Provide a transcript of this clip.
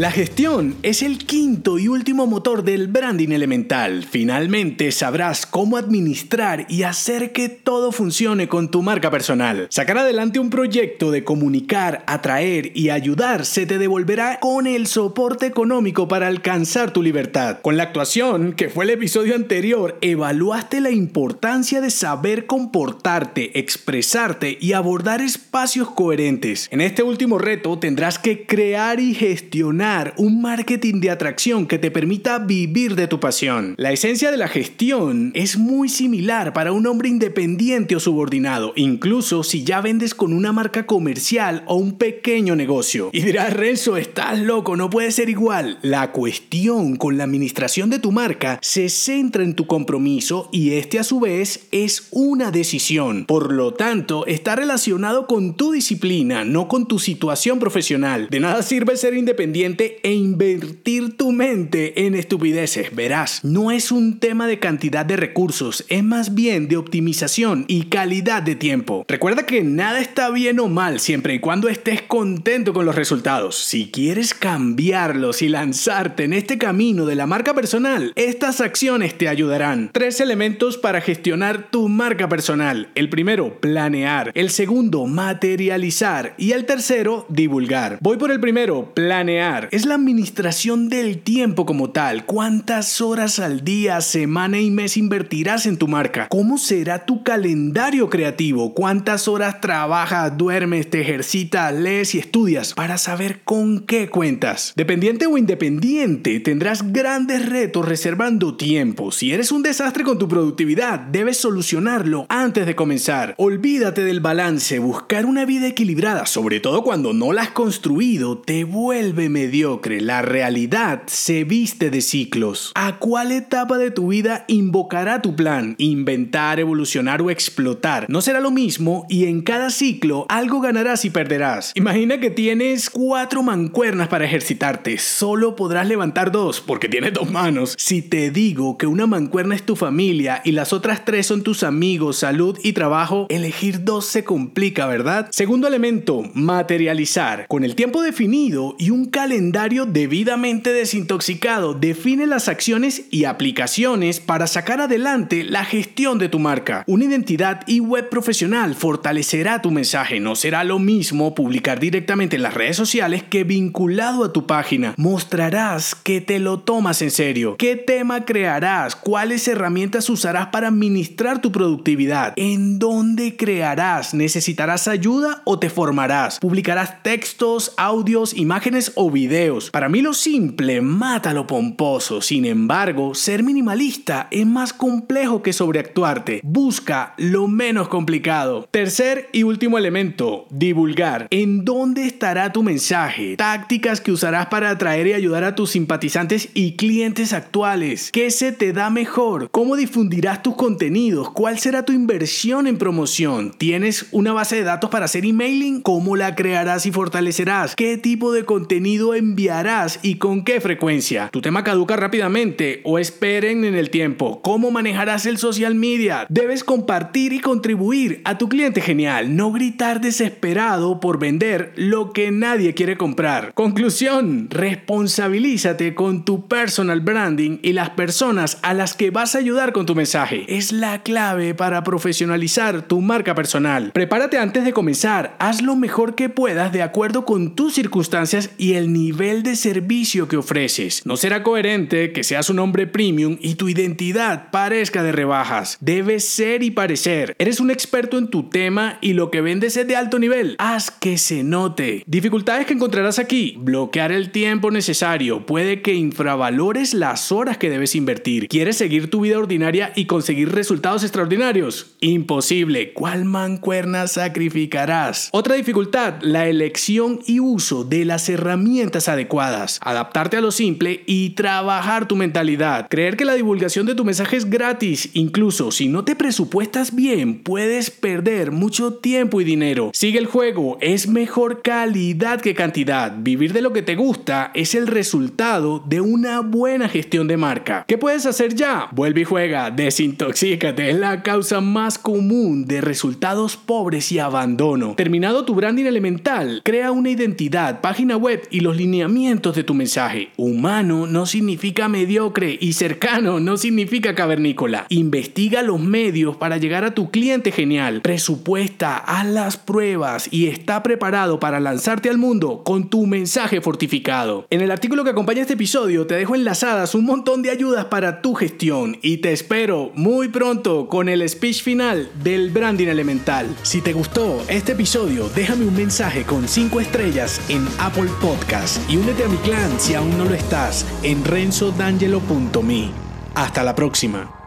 La gestión es el quinto y último motor del branding elemental. Finalmente sabrás cómo administrar y hacer que todo funcione con tu marca personal. Sacar adelante un proyecto de comunicar, atraer y ayudar se te devolverá con el soporte económico para alcanzar tu libertad. Con la actuación, que fue el episodio anterior, evaluaste la importancia de saber comportarte, expresarte y abordar espacios coherentes. En este último reto tendrás que crear y gestionar un marketing de atracción que te permita vivir de tu pasión. La esencia de la gestión es muy similar para un hombre independiente o subordinado, incluso si ya vendes con una marca comercial o un pequeño negocio. Y dirás, Renzo, estás loco, no puede ser igual. La cuestión con la administración de tu marca se centra en tu compromiso y este a su vez es una decisión. Por lo tanto, está relacionado con tu disciplina, no con tu situación profesional. De nada sirve ser independiente e invertir tu mente en estupideces. Verás, no es un tema de cantidad de recursos, es más bien de optimización y calidad de tiempo. Recuerda que nada está bien o mal siempre y cuando estés contento con los resultados. Si quieres cambiarlos y lanzarte en este camino de la marca personal, estas acciones te ayudarán. Tres elementos para gestionar tu marca personal. El primero, planear. El segundo, materializar. Y el tercero, divulgar. Voy por el primero, planear es la administración del tiempo como tal. ¿Cuántas horas al día, semana y mes invertirás en tu marca? ¿Cómo será tu calendario creativo? ¿Cuántas horas trabajas, duermes, te ejercitas, lees y estudias para saber con qué cuentas? Dependiente o independiente, tendrás grandes retos reservando tiempo. Si eres un desastre con tu productividad, debes solucionarlo antes de comenzar. Olvídate del balance, buscar una vida equilibrada, sobre todo cuando no la has construido, te vuelve medio la realidad se viste de ciclos. ¿A cuál etapa de tu vida invocará tu plan? Inventar, evolucionar o explotar. No será lo mismo y en cada ciclo algo ganarás y perderás. Imagina que tienes cuatro mancuernas para ejercitarte. Solo podrás levantar dos porque tienes dos manos. Si te digo que una mancuerna es tu familia y las otras tres son tus amigos, salud y trabajo, elegir dos se complica, ¿verdad? Segundo elemento, materializar. Con el tiempo definido y un calendario debidamente desintoxicado define las acciones y aplicaciones para sacar adelante la gestión de tu marca. Una identidad y web profesional fortalecerá tu mensaje. No será lo mismo publicar directamente en las redes sociales que vinculado a tu página. Mostrarás que te lo tomas en serio. ¿Qué tema crearás? ¿Cuáles herramientas usarás para administrar tu productividad? ¿En dónde crearás? ¿Necesitarás ayuda o te formarás? ¿Publicarás textos, audios, imágenes o videos? Para mí lo simple mata lo pomposo. Sin embargo, ser minimalista es más complejo que sobreactuarte. Busca lo menos complicado. Tercer y último elemento, divulgar. ¿En dónde estará tu mensaje? Tácticas que usarás para atraer y ayudar a tus simpatizantes y clientes actuales. ¿Qué se te da mejor? ¿Cómo difundirás tus contenidos? ¿Cuál será tu inversión en promoción? ¿Tienes una base de datos para hacer emailing? ¿Cómo la crearás y fortalecerás? ¿Qué tipo de contenido enviarás y con qué frecuencia? ¿Tu tema caduca rápidamente o esperen en el tiempo? ¿Cómo manejarás el social media? Debes compartir y contribuir a tu cliente genial, no gritar desesperado por vender lo que nadie quiere comprar. Conclusión, responsabilízate con tu personal branding y las personas a las que vas a ayudar con tu mensaje. Es la clave para profesionalizar tu marca personal. Prepárate antes de comenzar, haz lo mejor que puedas de acuerdo con tus circunstancias y el nivel nivel de servicio que ofreces. No será coherente que seas un hombre premium y tu identidad parezca de rebajas. Debes ser y parecer. Eres un experto en tu tema y lo que vendes es de alto nivel. Haz que se note. Dificultades que encontrarás aquí. Bloquear el tiempo necesario. Puede que infravalores las horas que debes invertir. ¿Quieres seguir tu vida ordinaria y conseguir resultados extraordinarios? Imposible. ¿Cuál mancuerna sacrificarás? Otra dificultad, la elección y uso de las herramientas adecuadas, adaptarte a lo simple y trabajar tu mentalidad. Creer que la divulgación de tu mensaje es gratis, incluso si no te presupuestas bien, puedes perder mucho tiempo y dinero. Sigue el juego, es mejor calidad que cantidad. Vivir de lo que te gusta es el resultado de una buena gestión de marca. ¿Qué puedes hacer ya? Vuelve y juega, desintoxícate, es la causa más común de resultados pobres y abandono. Terminado tu branding elemental, crea una identidad, página web y los de tu mensaje. Humano no significa mediocre y cercano no significa cavernícola. Investiga los medios para llegar a tu cliente genial. Presupuesta, haz las pruebas y está preparado para lanzarte al mundo con tu mensaje fortificado. En el artículo que acompaña este episodio te dejo enlazadas un montón de ayudas para tu gestión y te espero muy pronto con el speech final del branding elemental. Si te gustó este episodio, déjame un mensaje con 5 estrellas en Apple Podcast y únete a mi clan si aún no lo estás en renzodangelo.me. Hasta la próxima.